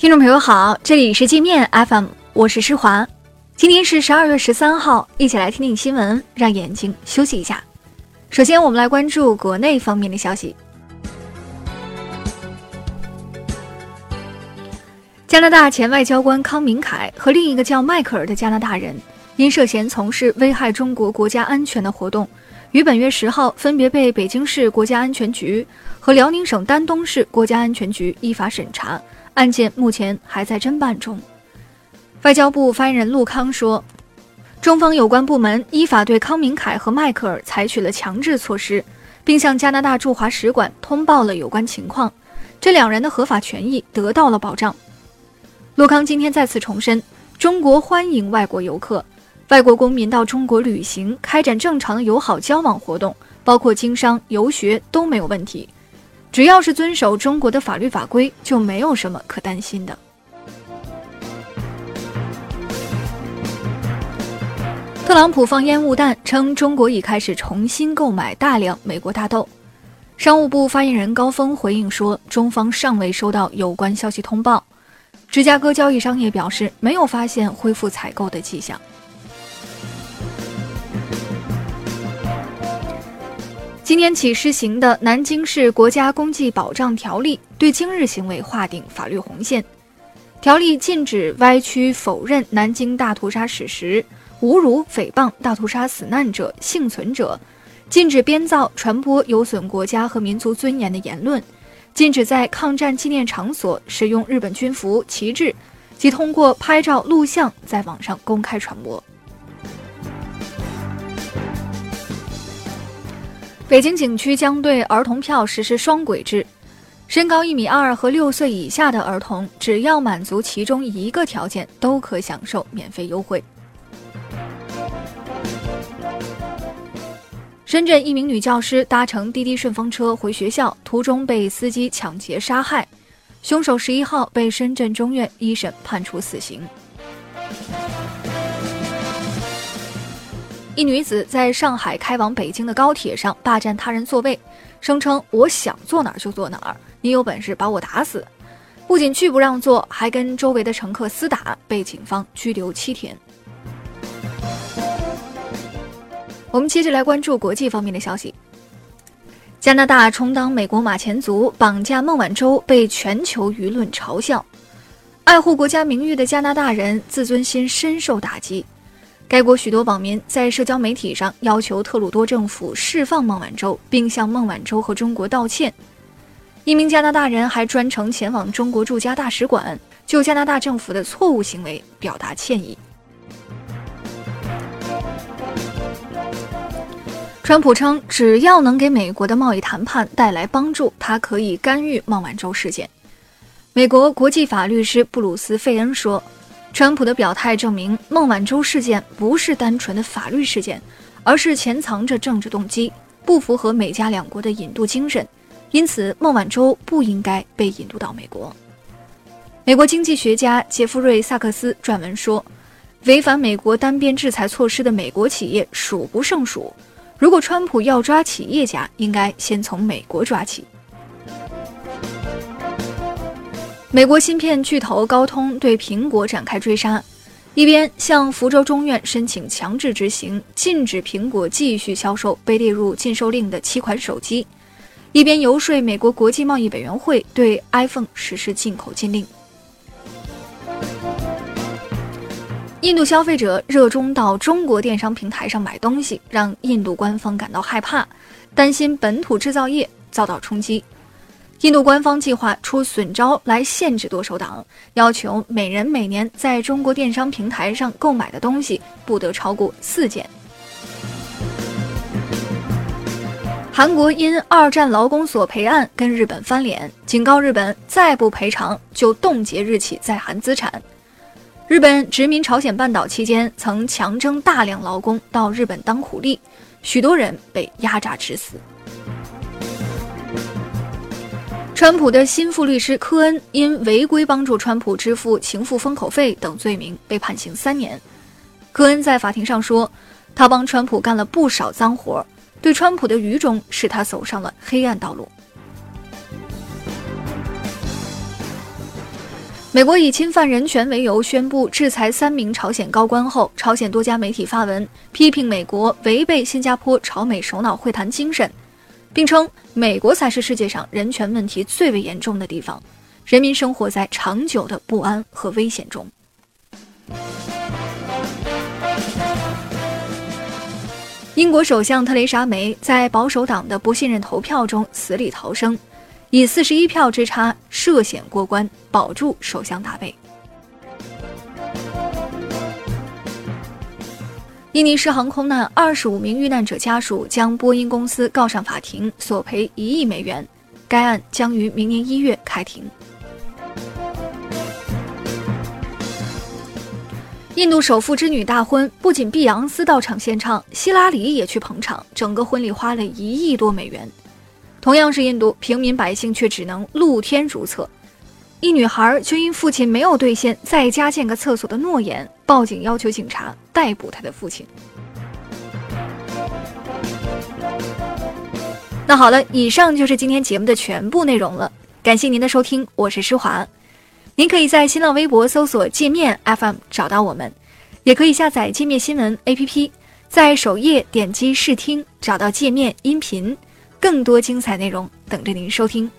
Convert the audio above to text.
听众朋友好，这里是界面 FM，我是施华。今天是十二月十三号，一起来听听新闻，让眼睛休息一下。首先，我们来关注国内方面的消息。加拿大前外交官康明凯和另一个叫迈克尔的加拿大人，因涉嫌从事危害中国国家安全的活动，于本月十号分别被北京市国家安全局和辽宁省丹东市国家安全局依法审查。案件目前还在侦办中。外交部发言人陆康说，中方有关部门依法对康明凯和迈克尔采取了强制措施，并向加拿大驻华使馆通报了有关情况，这两人的合法权益得到了保障。陆康今天再次重申，中国欢迎外国游客、外国公民到中国旅行，开展正常的友好交往活动，包括经商、游学都没有问题。只要是遵守中国的法律法规，就没有什么可担心的。特朗普放烟雾弹，称中国已开始重新购买大量美国大豆。商务部发言人高峰回应说，中方尚未收到有关消息通报。芝加哥交易商也表示，没有发现恢复采购的迹象。今年起施行的《南京市国家公祭保障条例》对今日行为划定法律红线。条例禁止歪曲、否认南京大屠杀史实，侮辱、诽谤大屠杀死难者、幸存者；禁止编造、传播有损国家和民族尊严的言论；禁止在抗战纪念场所使用日本军服、旗帜，及通过拍照、录像在网上公开传播。北京景区将对儿童票实施双轨制，身高一米二和六岁以下的儿童，只要满足其中一个条件，都可享受免费优惠。深圳一名女教师搭乘滴滴顺风车回学校，途中被司机抢劫杀害，凶手十一号被深圳中院一审判处死刑。一女子在上海开往北京的高铁上霸占他人座位，声称“我想坐哪儿就坐哪儿，你有本事把我打死”，不仅拒不让座，还跟周围的乘客厮打，被警方拘留七天。我们接着来关注国际方面的消息：加拿大充当美国马前卒绑架孟晚舟，被全球舆论嘲笑。爱护国家名誉的加拿大人自尊心深受打击。该国许多网民在社交媒体上要求特鲁多政府释放孟晚舟，并向孟晚舟和中国道歉。一名加拿大人还专程前往中国驻加大使馆，就加拿大政府的错误行为表达歉意。川普称，只要能给美国的贸易谈判带来帮助，他可以干预孟晚舟事件。美国国际法律师布鲁斯·费恩说。川普的表态证明，孟晚舟事件不是单纯的法律事件，而是潜藏着政治动机，不符合美加两国的引渡精神，因此孟晚舟不应该被引渡到美国。美国经济学家杰弗瑞·萨克斯撰文说：“违反美国单边制裁措施的美国企业数不胜数，如果川普要抓企业家，应该先从美国抓起。”美国芯片巨头高通对苹果展开追杀，一边向福州中院申请强制执行，禁止苹果继续销售被列入禁售令的七款手机，一边游说美国国际贸易委员会对 iPhone 实施进口禁令。印度消费者热衷到中国电商平台上买东西，让印度官方感到害怕，担心本土制造业遭到冲击。印度官方计划出损招来限制剁手党，要求每人每年在中国电商平台上购买的东西不得超过四件。韩国因二战劳工索赔案跟日本翻脸，警告日本再不赔偿就冻结日企在韩资产。日本殖民朝鲜半岛期间曾强征大量劳工到日本当苦力，许多人被压榨致死。川普的心腹律师科恩因违规帮助川普支付情妇封口费等罪名被判刑三年。科恩在法庭上说：“他帮川普干了不少脏活，对川普的愚忠使他走上了黑暗道路。”美国以侵犯人权为由宣布制裁三名朝鲜高官后，朝鲜多家媒体发文批评美国违背新加坡朝美首脑会谈精神，并称美国才是世界上人权问题最为严重的地方，人民生活在长久的不安和危险中。英国首相特蕾莎梅在保守党的不信任投票中死里逃生。以四十一票之差涉险过关，保住首相大位。印尼失航空难二十五名遇难者家属将波音公司告上法庭，索赔一亿美元。该案将于明年一月开庭。印度首富之女大婚，不仅碧昂斯到场献唱，希拉里也去捧场，整个婚礼花了一亿多美元。同样是印度，平民百姓却只能露天如厕。一女孩就因父亲没有兑现在家建个厕所的诺言，报警要求警察逮捕她的父亲。那好了，以上就是今天节目的全部内容了。感谢您的收听，我是施华。您可以在新浪微博搜索“界面 FM” 找到我们，也可以下载界面新闻 APP，在首页点击试听，找到界面音频。更多精彩内容等着您收听。